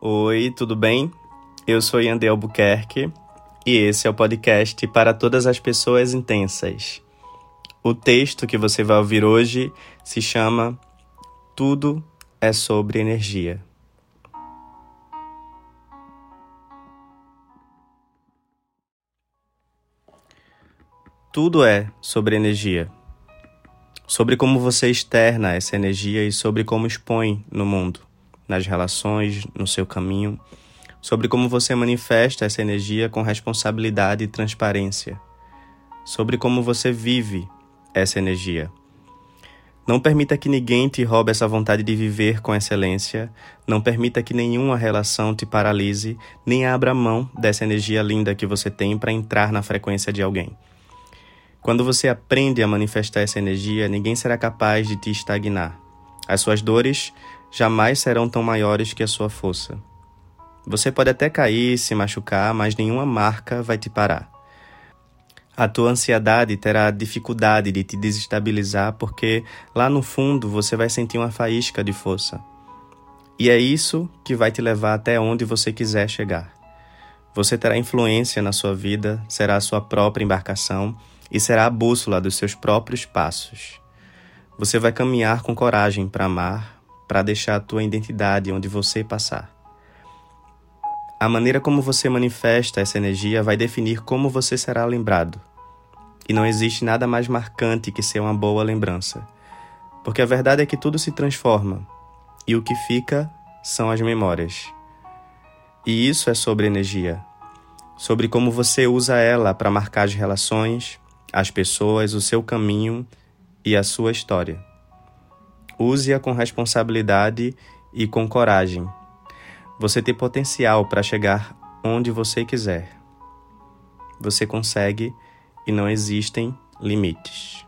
Oi, tudo bem? Eu sou Yandel Albuquerque e esse é o podcast para todas as pessoas intensas. O texto que você vai ouvir hoje se chama Tudo é sobre energia. Tudo é sobre energia. Sobre como você externa essa energia e sobre como expõe no mundo nas relações, no seu caminho, sobre como você manifesta essa energia com responsabilidade e transparência, sobre como você vive essa energia. Não permita que ninguém te roube essa vontade de viver com excelência, não permita que nenhuma relação te paralise, nem abra mão dessa energia linda que você tem para entrar na frequência de alguém. Quando você aprende a manifestar essa energia, ninguém será capaz de te estagnar. As suas dores jamais serão tão maiores que a sua força. Você pode até cair, se machucar, mas nenhuma marca vai te parar. A tua ansiedade terá dificuldade de te desestabilizar porque lá no fundo você vai sentir uma faísca de força. E é isso que vai te levar até onde você quiser chegar. Você terá influência na sua vida, será a sua própria embarcação e será a bússola dos seus próprios passos. Você vai caminhar com coragem para amar, para deixar a tua identidade onde você passar. A maneira como você manifesta essa energia vai definir como você será lembrado. E não existe nada mais marcante que ser uma boa lembrança. Porque a verdade é que tudo se transforma, e o que fica são as memórias. E isso é sobre energia, sobre como você usa ela para marcar as relações, as pessoas, o seu caminho e a sua história. Use-a com responsabilidade e com coragem. Você tem potencial para chegar onde você quiser. Você consegue e não existem limites.